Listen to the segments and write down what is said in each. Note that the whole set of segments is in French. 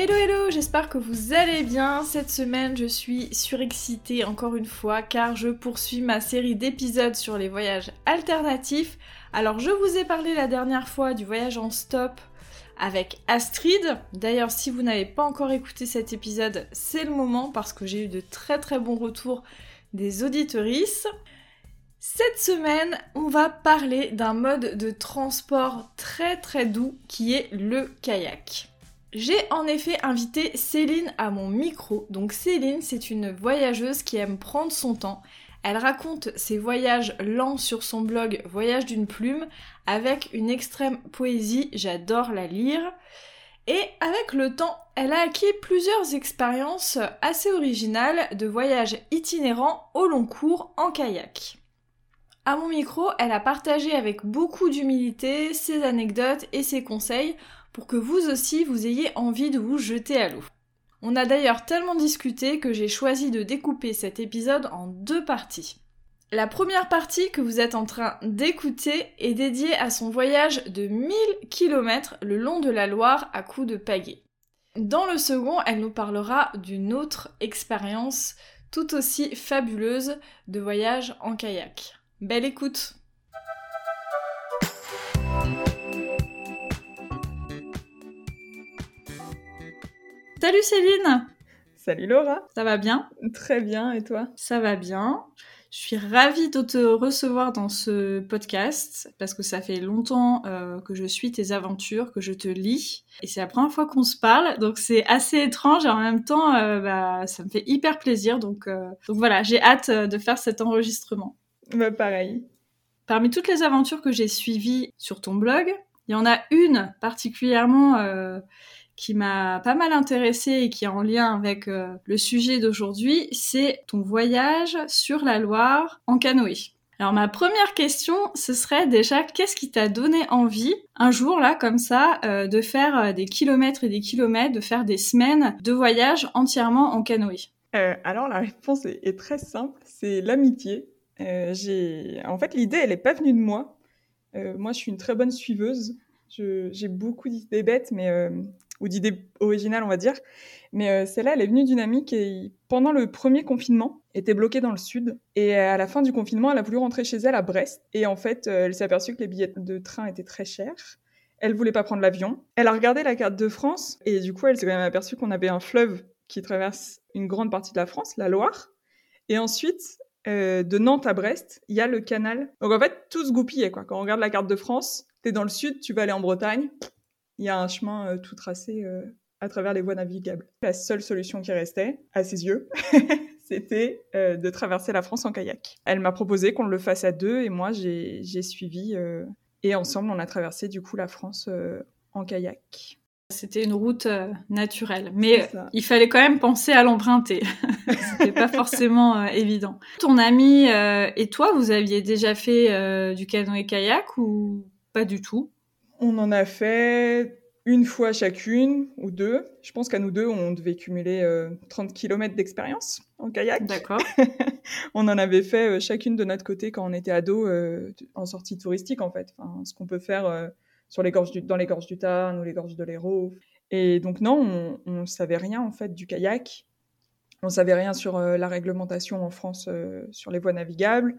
Hello hello, j'espère que vous allez bien. Cette semaine, je suis surexcitée encore une fois car je poursuis ma série d'épisodes sur les voyages alternatifs. Alors, je vous ai parlé la dernière fois du voyage en stop avec Astrid. D'ailleurs, si vous n'avez pas encore écouté cet épisode, c'est le moment parce que j'ai eu de très très bons retours des auditorices. Cette semaine, on va parler d'un mode de transport très très doux qui est le kayak. J'ai en effet invité Céline à mon micro. Donc Céline, c'est une voyageuse qui aime prendre son temps. Elle raconte ses voyages lents sur son blog Voyage d'une plume avec une extrême poésie, j'adore la lire. Et avec le temps, elle a acquis plusieurs expériences assez originales de voyages itinérants au long cours en kayak. À mon micro, elle a partagé avec beaucoup d'humilité ses anecdotes et ses conseils pour que vous aussi vous ayez envie de vous jeter à l'eau. On a d'ailleurs tellement discuté que j'ai choisi de découper cet épisode en deux parties. La première partie que vous êtes en train d'écouter est dédiée à son voyage de 1000 km le long de la Loire à coups de pagaie. Dans le second, elle nous parlera d'une autre expérience tout aussi fabuleuse de voyage en kayak. Belle écoute Salut Céline Salut Laura Ça va bien? Très bien, et toi? Ça va bien. Je suis ravie de te recevoir dans ce podcast parce que ça fait longtemps euh, que je suis tes aventures, que je te lis. Et c'est la première fois qu'on se parle, donc c'est assez étrange et en même temps, euh, bah, ça me fait hyper plaisir. Donc, euh, donc voilà, j'ai hâte de faire cet enregistrement. Bah pareil. Parmi toutes les aventures que j'ai suivies sur ton blog, il y en a une particulièrement qui m'a pas mal intéressée et qui est en lien avec euh, le sujet d'aujourd'hui, c'est ton voyage sur la Loire en canoë. Alors ma première question, ce serait déjà qu'est-ce qui t'a donné envie un jour là comme ça euh, de faire euh, des kilomètres et des kilomètres, de faire des semaines de voyage entièrement en canoë? Alors la réponse est, est très simple, c'est l'amitié. j'ai en fait l'idée elle est pas venue de moi. moi je suis une très bonne suiveuse. J'ai beaucoup d'idées bêtes, mais ou d'idées originales, on va dire. Mais euh, celle-là, elle est venue d'une amie qui, pendant le premier confinement, était bloquée dans le sud. Et à la fin du confinement, elle a voulu rentrer chez elle à Brest. Et en fait, euh, elle s'est aperçue que les billets de train étaient très chers. Elle voulait pas prendre l'avion. Elle a regardé la carte de France et du coup, elle s'est quand même aperçue qu'on avait un fleuve qui traverse une grande partie de la France, la Loire. Et ensuite, euh, de Nantes à Brest, il y a le canal. Donc en fait, tout se goupillait quoi. Quand on regarde la carte de France, t'es dans le sud, tu vas aller en Bretagne, il y a un chemin euh, tout tracé euh, à travers les voies navigables. La seule solution qui restait, à ses yeux, c'était euh, de traverser la France en kayak. Elle m'a proposé qu'on le fasse à deux et moi j'ai suivi et ensemble on a traversé du coup la France en kayak. C'était une route naturelle, mais il fallait quand même penser à l'emprunter. C'était pas forcément évident. Ton ami et toi, vous aviez déjà fait du canoë-kayak ou pas du tout? On en a fait une fois chacune ou deux. Je pense qu'à nous deux, on devait cumuler 30 euh, km d'expérience en kayak. D'accord. on en avait fait euh, chacune de notre côté quand on était ado euh, en sortie touristique en fait. Enfin, ce qu'on peut faire sur les gorges dans les gorges du Tarn ou les gorges de l'Hérault. Et donc non, on, ne savait rien en fait du kayak. On savait rien sur la réglementation en France sur les voies navigables.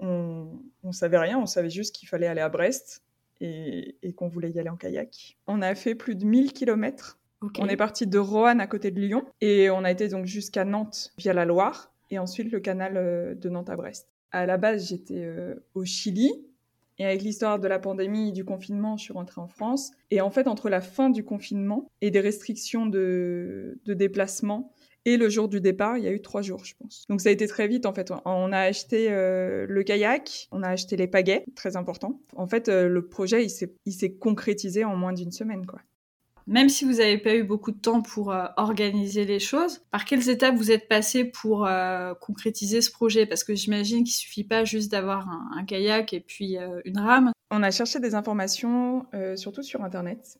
On, on savait rien. On savait juste qu'il fallait aller à Brest et, qu'on voulait y aller en kayak. On a fait plus de 1000 km. On est parti de Roanne à côté de Lyon et on a été donc jusqu'à Nantes via la Loire et ensuite le canal euh, de Nantes à Brest. À la base, j'étais euh, au Chili et avec l'histoire de la pandémie et du confinement, je suis rentrée en France. Et en fait, entre la fin du confinement et des restrictions de, de déplacement Et le jour du départ, il y a eu trois jours, je pense. Donc ça a été très vite, en fait. On a acheté euh, le kayak, on a acheté les pagaies, très important. En fait, euh, le projet, il s'est concrétisé en moins d'une semaine, quoi. Même si vous n'avez pas eu beaucoup de temps pour euh, organiser les choses, par quelles étapes vous êtes passé pour concrétiser ce projet? Parce que j'imagine qu'il suffit pas juste d'avoir un, kayak et puis une rame. On a cherché des informations, surtout sur Internet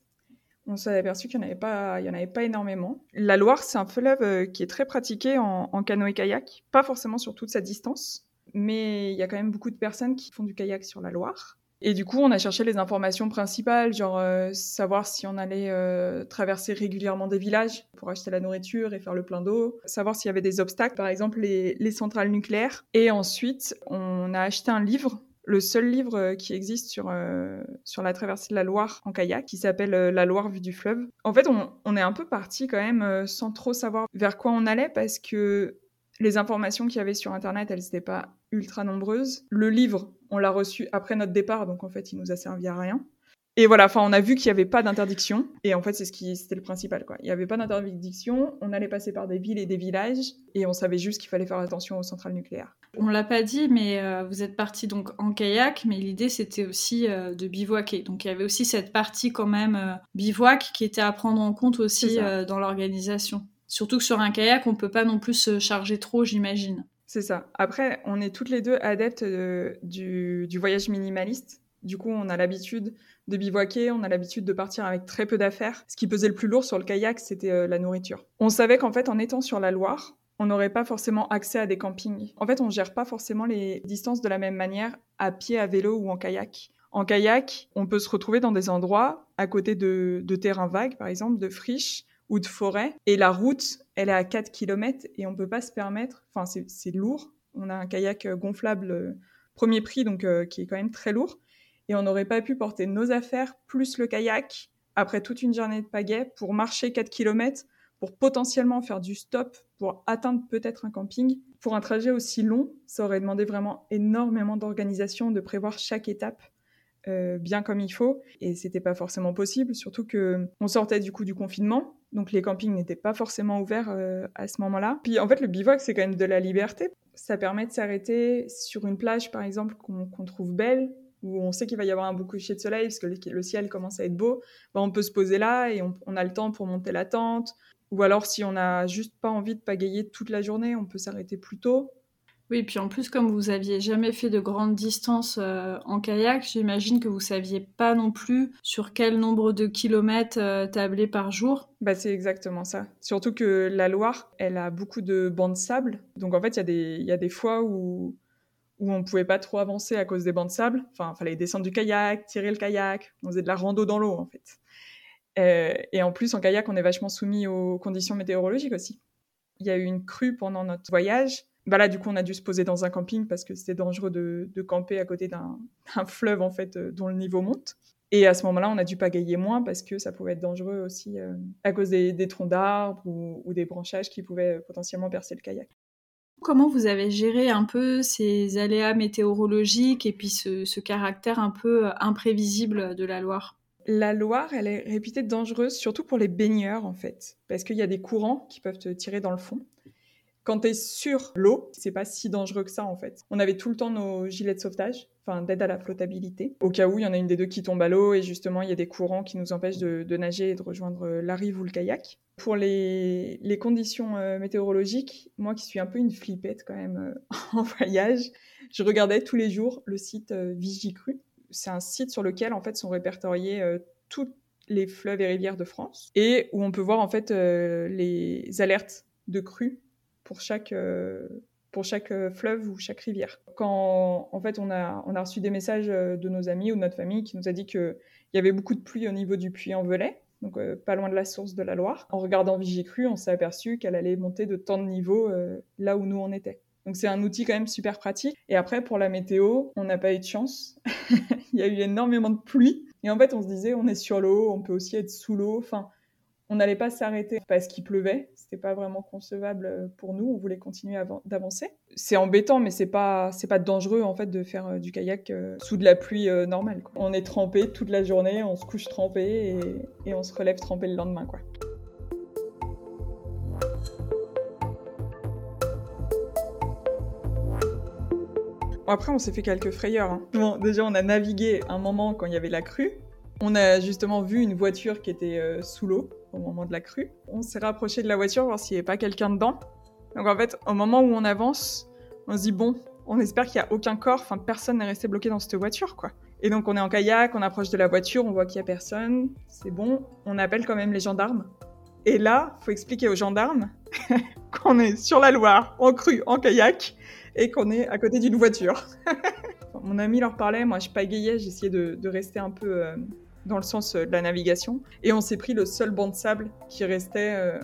on s'est aperçu qu'il n'y en, avait pas, en avait pas énormément. La Loire, c'est un fleuve euh, qui est très pratiqué en, canoë-kayak, pas forcément sur toute sa distance, mais il y a quand même beaucoup de personnes qui font du kayak sur la Loire. Et du coup, on a cherché les informations principales, genre euh, savoir si on allait euh, traverser régulièrement des villages pour acheter la nourriture et faire le plein d'eau, savoir s'il y avait des obstacles, par exemple les centrales nucléaires. Et ensuite, on a acheté un livre le seul livre euh, qui existe sur, euh, sur la traversée de la Loire en kayak, qui s'appelle euh, La Loire vue du fleuve. En fait, on, on est un peu parti quand même sans trop savoir vers quoi on allait parce que les informations qu'il y avait sur Internet, elles n'étaient pas ultra nombreuses. Le livre, on l'a reçu après notre départ, donc en fait, il nous a servi à rien. Et voilà, enfin, on a vu qu'il n'y avait pas d'interdiction. Et en fait, c'est ce qui, c'était le principal, quoi. Il n'y avait pas d'interdiction. On allait passer par des villes et des villages. Et on savait juste qu'il fallait faire attention aux centrales nucléaires. On l'a pas dit, mais euh, vous êtes parti donc en kayak. Mais l'idée, c'était aussi euh, de bivouaquer. Donc, il y avait aussi cette partie, quand même, euh, bivouac qui était à prendre en compte aussi dans l'organisation. Surtout que sur un kayak, on peut pas non plus se charger trop, j'imagine. C'est ça. Après, on est toutes les deux adeptes du, du voyage minimaliste. Du coup, on a l'habitude de bivouaquer, on a l'habitude de partir avec très peu d'affaires. Ce qui pesait le plus lourd sur le kayak, c'était euh, la nourriture. On savait qu'en fait, en étant sur la Loire, on n'aurait pas forcément accès à des campings. En fait, on gère pas forcément les distances de la même manière à pied, à vélo ou en kayak. En kayak, on peut se retrouver dans des endroits à côté de, terrains vagues, par exemple, de friches ou de forêts. Et la route, elle est à 4 km et on peut pas se permettre, enfin, c'est lourd. On a un kayak gonflable euh, premier prix, donc euh, qui est quand même très lourd et on n'aurait pas pu porter nos affaires plus le kayak après toute une journée de pagaie pour marcher 4 km, pour potentiellement faire du stop, pour atteindre peut-être un camping. Pour un trajet aussi long, ça aurait demandé vraiment énormément d'organisation, de prévoir chaque étape euh, bien comme il faut, et c'était pas forcément possible, surtout que on sortait du coup du confinement, donc les campings n'étaient pas forcément ouverts euh, à ce moment-là. Puis en fait, le bivouac c'est quand même de la liberté. Ça permet de s'arrêter sur une plage par exemple qu'on trouve belle, où on sait qu'il va y avoir un beau coucher de soleil parce que le ciel commence à être beau, bah, on peut se poser là et on, a le temps pour monter la tente. Ou alors, si on n'a juste pas envie de pagayer toute la journée, on peut s'arrêter plus tôt. Oui, puis en plus, comme vous aviez jamais fait de grandes distances euh, en kayak, j'imagine que vous saviez pas non plus sur quel nombre de kilomètres euh, tabler par jour. Bah, c'est exactement ça. Surtout que la Loire, elle a beaucoup de bancs de sable. Donc en fait, il y, y, a des fois où où on pouvait pas trop avancer à cause des bancs de sable. Enfin, fallait descendre du kayak, tirer le kayak. On faisait de la rando dans l'eau, en fait. Euh, et en plus, en kayak, on est vachement soumis aux conditions météorologiques aussi. Il y a eu une crue pendant notre voyage. Bah là, du coup, on a dû se poser dans un camping parce que c'était dangereux de, camper à côté d'un fleuve, en fait, euh, dont le niveau monte. Et à ce moment-là, on a dû pagayer moins parce que ça pouvait être dangereux aussi euh, à cause des, troncs d'arbres ou, ou, des branchages qui pouvaient potentiellement percer le kayak. Comment vous avez géré un peu ces aléas météorologiques et puis ce, caractère un peu euh, imprévisible de la Loire? La Loire, elle est réputée dangereuse, surtout pour les baigneurs en fait, parce qu'il y a des courants qui peuvent te tirer dans le fond. Quand tu es sur l'eau, c'est pas si dangereux que ça en fait. On avait tout le temps nos gilets de sauvetage, enfin d'aide à la flottabilité, au cas où il y en a une des deux qui tombe à l'eau et justement il y a des courants qui nous empêchent de, nager et de rejoindre la rive ou le kayak. Pour les, conditions euh, météorologiques, moi qui suis un peu une flippette quand même euh, en voyage, je regardais tous les jours le site euh, Vigicru. C'est un site sur lequel en fait sont répertoriés tous les fleuves et rivières de France et où on peut voir en fait les alertes de crue pour chaque pour chaque fleuve ou chaque rivière. Quand en fait on a on a reçu des messages de nos amis ou de notre famille qui nous a dit qu'il y avait beaucoup de pluie au niveau du puits en Velay donc euh, pas loin de la source de la Loire. En regardant Vigicru, on s'est aperçu qu'elle allait monter de tant de niveaux euh, là où nous on était. Donc c'est un outil quand même super pratique. Et après pour la météo, on n'a pas eu de chance. Il y a eu énormément de pluie. Et en fait on se disait on est sur l'eau, on peut aussi être sous l'eau. Enfin, on n'allait pas s'arrêter parce qu'il pleuvait, c'était pas vraiment concevable euh, pour nous. On voulait continuer d'avancer. C'est embêtant, mais c'est pas c'est pas dangereux en fait de faire euh, du kayak euh, sous de la pluie normale. On est trempé toute la journée, on se couche trempé et, on se relève trempé le lendemain. Après, on s'est fait quelques frayeurs. Hein. Déjà, on a navigué un moment quand il y avait la crue. On a justement vu une voiture qui était sous l'eau au moment de la crue. On s'est rapproché de la voiture voir s'il n'y avait pas quelqu'un dedans. Donc en fait, au moment où on avance, on se dit bon, on espère qu'il n'y a aucun corps, enfin personne n'est resté bloqué dans cette voiture quoi. Et donc on est en kayak, on approche de la voiture, on voit qu'il n'y a personne, c'est bon, on appelle quand même les gendarmes. Et là, faut expliquer aux gendarmes qu'on est sur la Loire, en crue, en kayak, et qu'on est à côté d'une voiture. Mon ami leur parlait, moi je pagayais, j'essayais de, rester un peu euh, dans le sens euh, de la navigation. Et on s'est pris le seul banc de sable qui restait euh,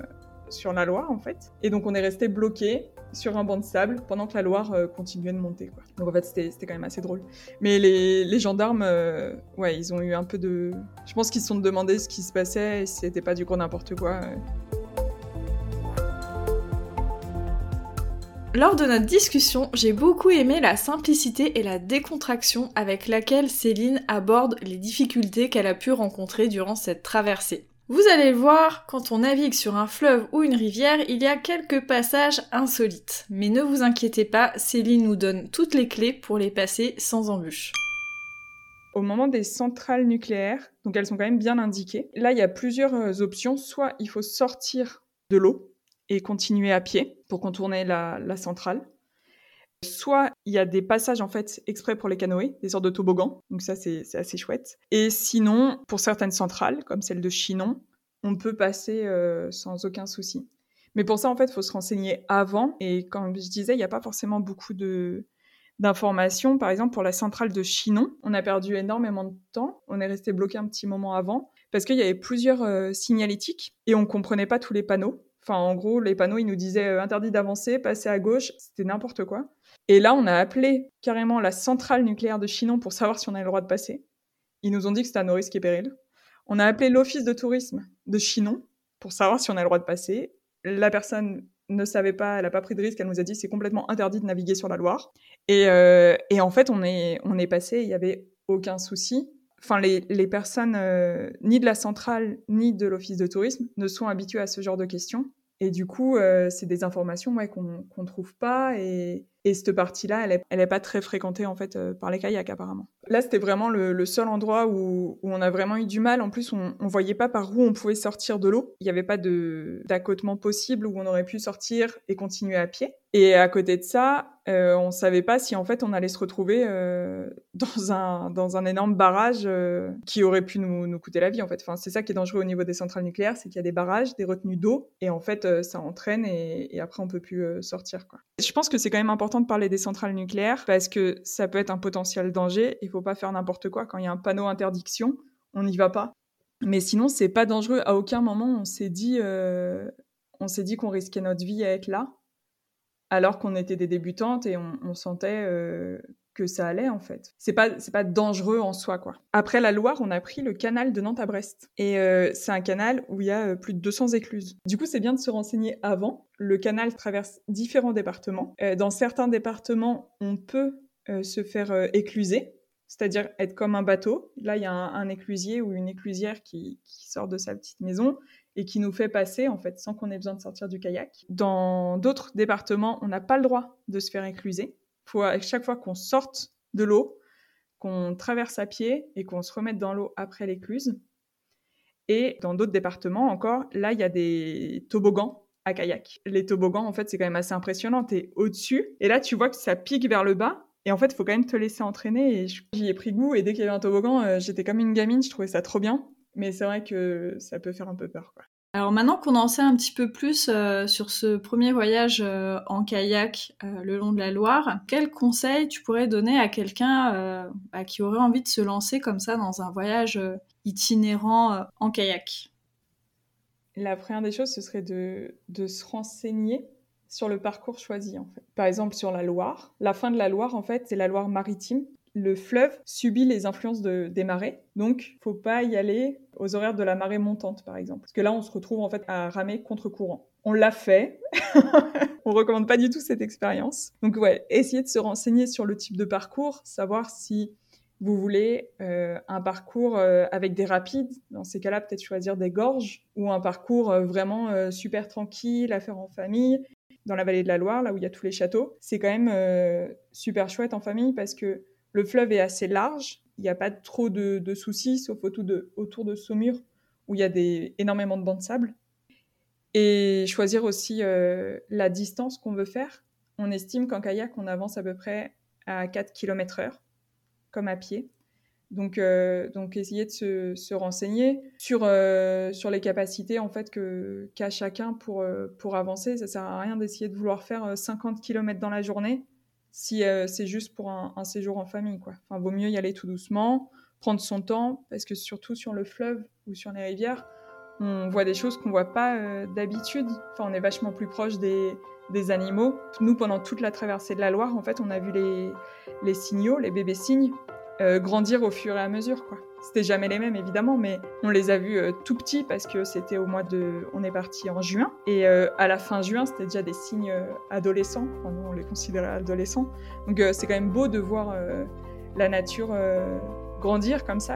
sur la Loire en fait. Et donc on est resté bloqué sur un banc de sable pendant que la Loire continuait de monter. Donc en fait c'était quand même assez drôle. Mais les, gendarmes, ouais, ils ont eu un peu de... Je pense qu'ils se sont demandé ce qui se passait et c'était pas du coup n'importe quoi. Lors de notre discussion, j'ai beaucoup aimé la simplicité et la décontraction avec laquelle Céline aborde les difficultés qu'elle a pu rencontrer durant cette traversée. Vous allez le voir, quand on navigue sur un fleuve ou une rivière, il y a quelques passages insolites. Mais ne vous inquiétez pas, Céline nous donne toutes les clés pour les passer sans embûches. Au moment des centrales nucléaires, donc elles sont quand même bien indiquées, là il y a plusieurs euh, options. Soit il faut sortir de l'eau, et continuer à pied pour contourner la, centrale. Soit il y a des passages en fait exprès pour les canoës, des sortes de toboggans, donc ça c'est assez chouette. Et sinon, pour certaines centrales, comme celle de Chinon, on peut passer euh, sans aucun souci. Mais pour ça, en fait, il faut se renseigner avant. Et comme je disais, il n'y a pas forcément beaucoup d'informations. Par exemple, pour la centrale de Chinon, on a perdu énormément de temps. On est resté bloqué un petit moment avant parce qu'il y avait plusieurs euh, signalétiques et on comprenait pas tous les panneaux. Enfin, en gros, les panneaux, ils nous disaient euh, interdit d'avancer, passer à gauche, c'était n'importe quoi. Et là, on a appelé carrément la centrale nucléaire de Chinon pour savoir si on avait le droit de passer. Ils nous ont dit que c'était à nos risques et périls. On a appelé l'office de tourisme de Chinon pour savoir si on a le droit de passer. La personne ne savait pas, elle n'a pas pris de risque, elle nous a dit c'est complètement interdit de naviguer sur la Loire. Et, euh, en fait, on est passé, il n'y avait aucun souci enfin les, les personnes euh, ni de la centrale ni de l'office de tourisme ne sont habituées à ce genre de questions. Et du coup, euh, c'est des informations ouais, qu'on ne trouve pas. Et, et cette partie-là, elle n'est elle est pas très fréquentée en fait euh, par les kayaks apparemment. Là, c'était vraiment le, seul endroit où, où, on a vraiment eu du mal. En plus, on, ne voyait pas par où on pouvait sortir de l'eau. Il n'y avait pas d'accotement possible où on aurait pu sortir et continuer à pied. Et à côté de ça, euh, on savait pas si en fait on allait se retrouver euh, dans un dans un énorme barrage qui aurait pu nous, nous, coûter la vie en fait. Enfin, c'est ça qui est dangereux au niveau des centrales nucléaires, c'est qu'il y a des barrages, des retenues d'eau, et en fait ça entraîne et, après on peut plus sortir. Je pense que c'est quand même important de parler des centrales nucléaires parce que ça peut être un potentiel danger. Il faut pas faire n'importe quoi quand il y a un panneau interdiction, on n'y va pas. Mais sinon c'est pas dangereux. À aucun moment on s'est dit on s'est dit qu'on risquait notre vie à être là alors qu'on était des débutantes et on, sentait euh, que ça allait en fait. C'est pas c'est pas dangereux en soi quoi. Après la Loire, on a pris le canal de Nantes à Brest et euh, c'est un canal où il y a euh, plus de 200 écluses. Du coup, c'est bien de se renseigner avant. Le canal traverse différents départements. dans certains départements, on peut se faire écluser, c'est-à-dire être comme un bateau. Là, il y a un, éclusier ou une éclusière qui, qui sort de sa petite maison et qui nous fait passer en fait sans qu'on ait besoin de sortir du kayak. Dans d'autres départements, on n'a pas le droit de se faire écluser. Chaque fois qu'on sorte de l'eau, qu'on traverse à pied et qu'on se remette dans l'eau après l'écluse. Et dans d'autres départements encore, là, il y a des toboggans à kayak. Les toboggans, en fait, c'est quand même assez impressionnant. T'es au-dessus et là, tu vois que ça pique vers le bas. Et en fait, il faut quand même te laisser entraîner. Et j'y ai pris goût. Et dès qu'il y avait un toboggan, euh, j'étais comme une gamine. Je trouvais ça trop bien. Mais c'est vrai que ça peut faire un peu peur. Alors maintenant qu'on en sait un petit peu plus euh, sur ce premier voyage euh, en kayak euh, le long de la Loire, quel conseil tu pourrais donner à quelqu'un bah, qui aurait envie de se lancer comme ça dans un voyage itinérant en kayak? La première des choses, ce serait de, se renseigner sur le parcours choisi en fait. Par exemple sur la Loire, la fin de la Loire en fait, c'est la Loire maritime le fleuve subit les influences de, des marées, donc faut pas y aller aux horaires de la marée montante, par exemple, parce que là on se retrouve en fait à ramer contre courant. On l'a fait, on recommande pas du tout cette expérience. Donc ouais, essayez de se renseigner sur le type de parcours, savoir si vous voulez euh, un parcours euh, avec des rapides, dans ces cas-là peut-être choisir des gorges, ou un parcours euh, vraiment super tranquille à faire en famille. dans la vallée de la Loire, là où il y a tous les châteaux. C'est quand même super chouette en famille parce que le fleuve est assez large, il n'y a pas trop de, soucis, sauf autour de, autour de Saumur, où il y a énormément de bancs de sable. Et choisir aussi euh, la distance qu'on veut faire. On estime qu'en kayak, on avance à peu près à 4 km heure, comme à pied. Donc, euh, essayer de se, renseigner sur, euh, sur les capacités en fait que qu'a chacun pour, pour avancer. Ça sert à rien d'essayer de vouloir faire 50 km dans la journée si c'est juste pour un, séjour en famille. Quoi. Vaut mieux y aller tout doucement, prendre son temps, parce que surtout sur le fleuve ou sur les rivières, on voit des choses qu'on voit pas euh, d'habitude. Enfin, on est vachement plus proche des, animaux. Nous, pendant toute la traversée de la Loire, en fait, on a vu les, signaux, les bébés cygnes, euh, grandir au fur et à mesure, quoi. C'était jamais les mêmes, évidemment, mais on les a vus euh, tout petits parce que c'était au mois de... On est parti en juin. Et à la fin juin, c'était déjà des signes adolescents. Enfin, nous, on les considérait adolescents. Donc, c'est quand même beau de voir la nature grandir comme ça.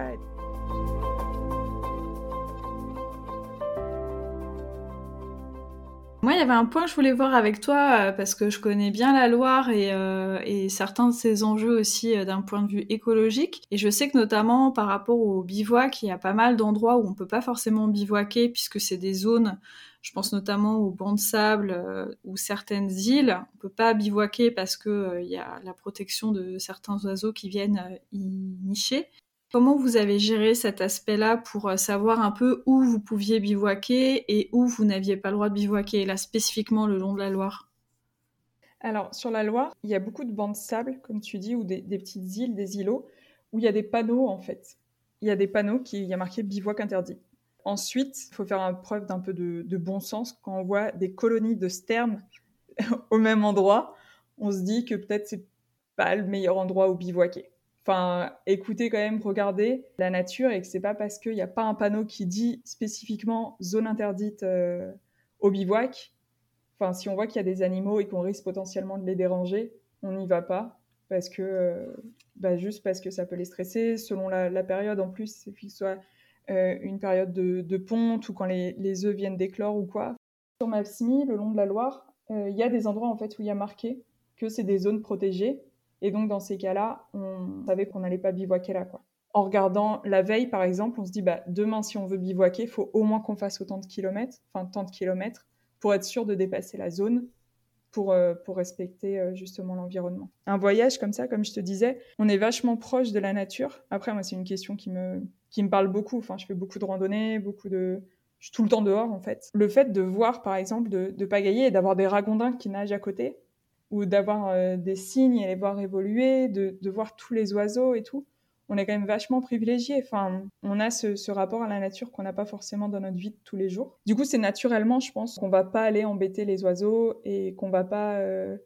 Moi, il y avait un point que je voulais voir avec toi, euh, parce que je connais bien la Loire et, euh, certains de ses enjeux aussi euh, d'un point de vue écologique. Et je sais que notamment par rapport au bivouac, il y a pas mal d'endroits où on peut pas forcément bivouaquer, puisque c'est des zones, je pense notamment aux bancs de sable ou certaines îles, on peut pas bivouaquer parce qu'il y a la protection de certains oiseaux qui viennent y nicher. Comment vous avez géré cet aspect-là pour euh, savoir un peu où vous pouviez bivouaquer et où vous n'aviez pas le droit de bivouaquer, là spécifiquement le long de la Loire? Alors sur la Loire, il y a beaucoup de bancs de sable, comme tu dis, ou des, petites îles, des îlots, où il y a des panneaux en fait. Il y a des panneaux qui il y a marqué bivouac interdit. Ensuite, il faut faire preuve d'un peu de, de, bon sens quand on voit des colonies de sternes au même endroit. On se dit que peut-être c'est pas le meilleur endroit où bivouaquer enfin, écouter quand même, regarder la nature et que c'est pas parce qu'il n'y a pas un panneau qui dit spécifiquement zone interdite euh, au bivouac. Enfin, si on voit qu'il y a des animaux et qu'on risque potentiellement de les déranger, on n'y va pas parce que, euh, bah, juste parce que ça peut les stresser. Selon la, période, en plus, c'est qu'il soit euh, une période de, ponte ou quand les, les œufs viennent d'éclore ou quoi. Sur Mapsmi, le long de la Loire, il y a des endroits en fait où il y a marqué que c'est des zones protégées et donc, dans ces cas-là, on savait qu'on n'allait pas bivouaquer là. En regardant la veille, par exemple, on se dit, bah, demain, si on veut bivouaquer, il faut au moins qu'on fasse autant de kilomètres, enfin, tant de kilomètres, pour être sûr de dépasser la zone, pour, euh, pour respecter euh, justement l'environnement. Un voyage comme ça, comme je te disais, on est vachement proche de la nature. Après, moi, c'est une question qui me, qui me parle beaucoup. Enfin, je fais beaucoup de randonnées, beaucoup de... Je suis tout le temps dehors, en fait. Le fait de voir, par exemple, de, de pagayer et d'avoir des ragondins qui nagent à côté, ou d'avoir euh, des signes et les voir évoluer, de, de, voir tous les oiseaux et tout. On est quand même vachement privilégié. Enfin, on a ce, ce rapport à la nature qu'on n'a pas forcément dans notre vie de tous les jours. Du coup, c'est naturellement, je pense, qu'on va pas aller embêter les oiseaux et qu'on va pas, euh,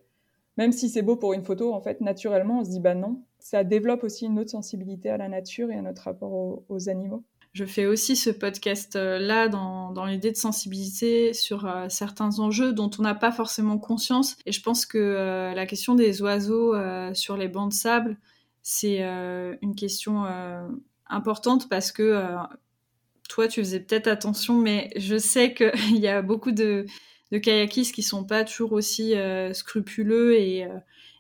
même si c'est beau pour une photo, en fait, naturellement, on se dit bah non. Ça développe aussi une autre sensibilité à la nature et à notre rapport aux animaux je fais aussi ce podcast-là dans, l'idée de sensibilité sur euh, certains enjeux dont on n'a pas forcément conscience. Et je pense que euh, la question des oiseaux euh, sur les bancs de sable, c'est une question importante parce que toi, tu faisais peut-être attention, mais je sais qu'il y a beaucoup de, de kayakistes qui sont pas toujours aussi scrupuleux et,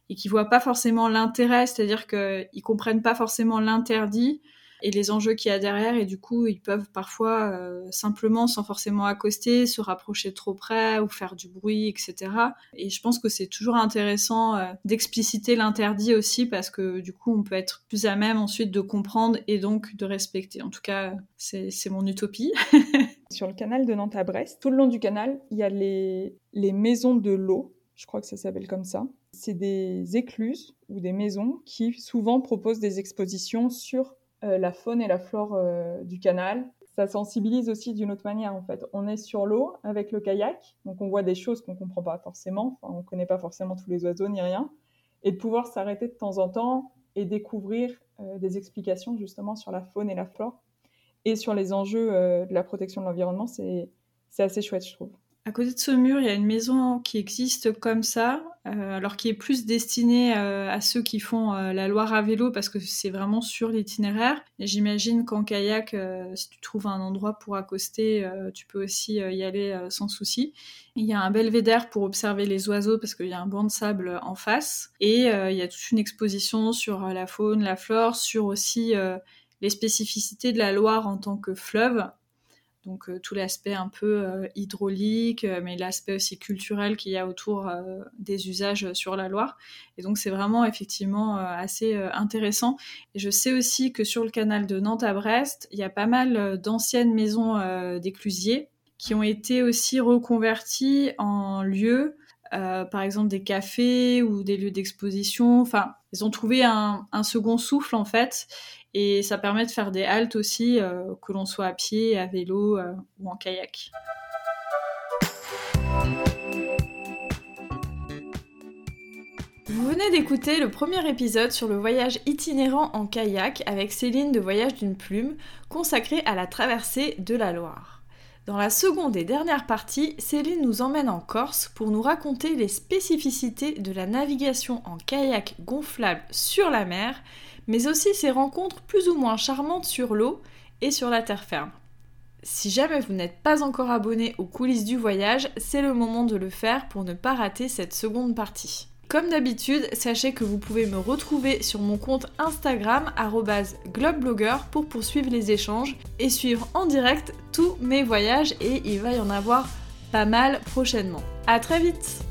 et qui voient pas forcément l'intérêt, c'est-à-dire qu'ils comprennent pas forcément l'interdit et les enjeux qu'il y a derrière. Et du coup, ils peuvent parfois euh, simplement, sans forcément accoster, se rapprocher trop près ou faire du bruit, etc. Et je pense que c'est toujours intéressant euh, d'expliciter l'interdit aussi parce que du coup, on peut être plus à même ensuite de comprendre et donc de respecter. En tout cas, c'est mon utopie. Sur le canal de Nantes à Brest, tout le long du canal, il y a les, maisons de l'eau. Je crois que ça s'appelle comme ça. C'est des écluses ou des maisons qui souvent proposent des expositions sur la faune et la flore euh, du canal. Ça sensibilise aussi d'une autre manière en fait. On est sur l'eau avec le kayak, donc on voit des choses qu'on comprend pas forcément. On connaît pas forcément tous les oiseaux ni rien, et de pouvoir s'arrêter de temps en temps et découvrir euh, des explications justement sur la faune et la flore et sur les enjeux de la protection de l'environnement, c'est assez chouette, je trouve. À côté de ce mur, il y a une maison qui existe comme ça. Alors qui est plus destiné à ceux qui font la Loire à vélo parce que c'est vraiment sur l'itinéraire. Et j'imagine qu'en kayak, si tu trouves un endroit pour accoster, tu peux aussi y aller sans souci. Il y a un belvédère pour observer les oiseaux parce qu'il y a un banc de sable en face. Et il y a toute une exposition sur la faune, la flore, sur aussi les spécificités de la Loire en tant que fleuve. Donc euh, tout l'aspect un peu euh, hydraulique, euh, mais l'aspect aussi culturel qu'il y a autour des usages sur la Loire. Et donc c'est vraiment effectivement assez intéressant. Et je sais aussi que sur le canal de Nantes à Brest, il y a pas mal d'anciennes maisons d'éclusiers qui ont été aussi reconverties en lieux par exemple des cafés ou des lieux d'exposition. Enfin, ils ont trouvé un, second souffle en fait. Et ça permet de faire des haltes aussi, euh, que l'on soit à pied, à vélo euh, ou en kayak. Vous venez d'écouter le premier épisode sur le voyage itinérant en kayak avec Céline de Voyage d'une plume, consacré à la traversée de la Loire. Dans la seconde et dernière partie, Céline nous emmène en Corse pour nous raconter les spécificités de la navigation en kayak gonflable sur la mer mais aussi ses rencontres plus ou moins charmantes sur l'eau et sur la terre ferme. Si jamais vous n'êtes pas encore abonné aux coulisses du voyage, c'est le moment de le faire pour ne pas rater cette seconde partie. Comme d'habitude, sachez que vous pouvez me retrouver sur mon compte Instagram @globeblogger pour poursuivre les échanges et suivre en direct tous mes voyages et il va y en avoir pas mal prochainement. À très vite